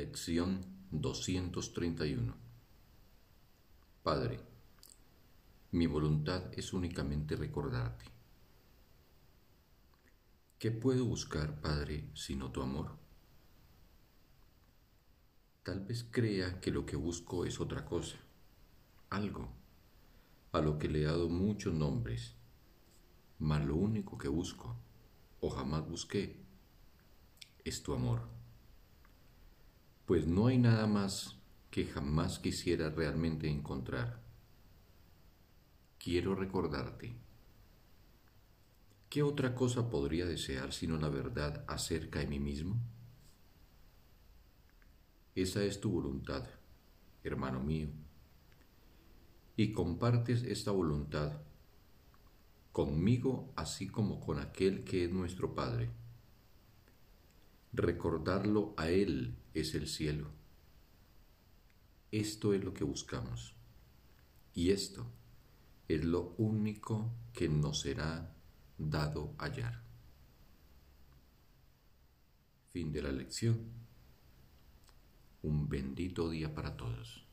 Lección 231 Padre, mi voluntad es únicamente recordarte. ¿Qué puedo buscar, Padre, sino tu amor? Tal vez crea que lo que busco es otra cosa, algo, a lo que le he dado muchos nombres, mas lo único que busco, o jamás busqué, es tu amor. Pues no hay nada más que jamás quisiera realmente encontrar. Quiero recordarte. ¿Qué otra cosa podría desear sino la verdad acerca de mí mismo? Esa es tu voluntad, hermano mío, y compartes esta voluntad conmigo así como con aquel que es nuestro Padre. Recordarlo a Él es el cielo esto es lo que buscamos. Y esto es lo único que nos será dado hallar. Fin de la lección. Un bendito día para todos.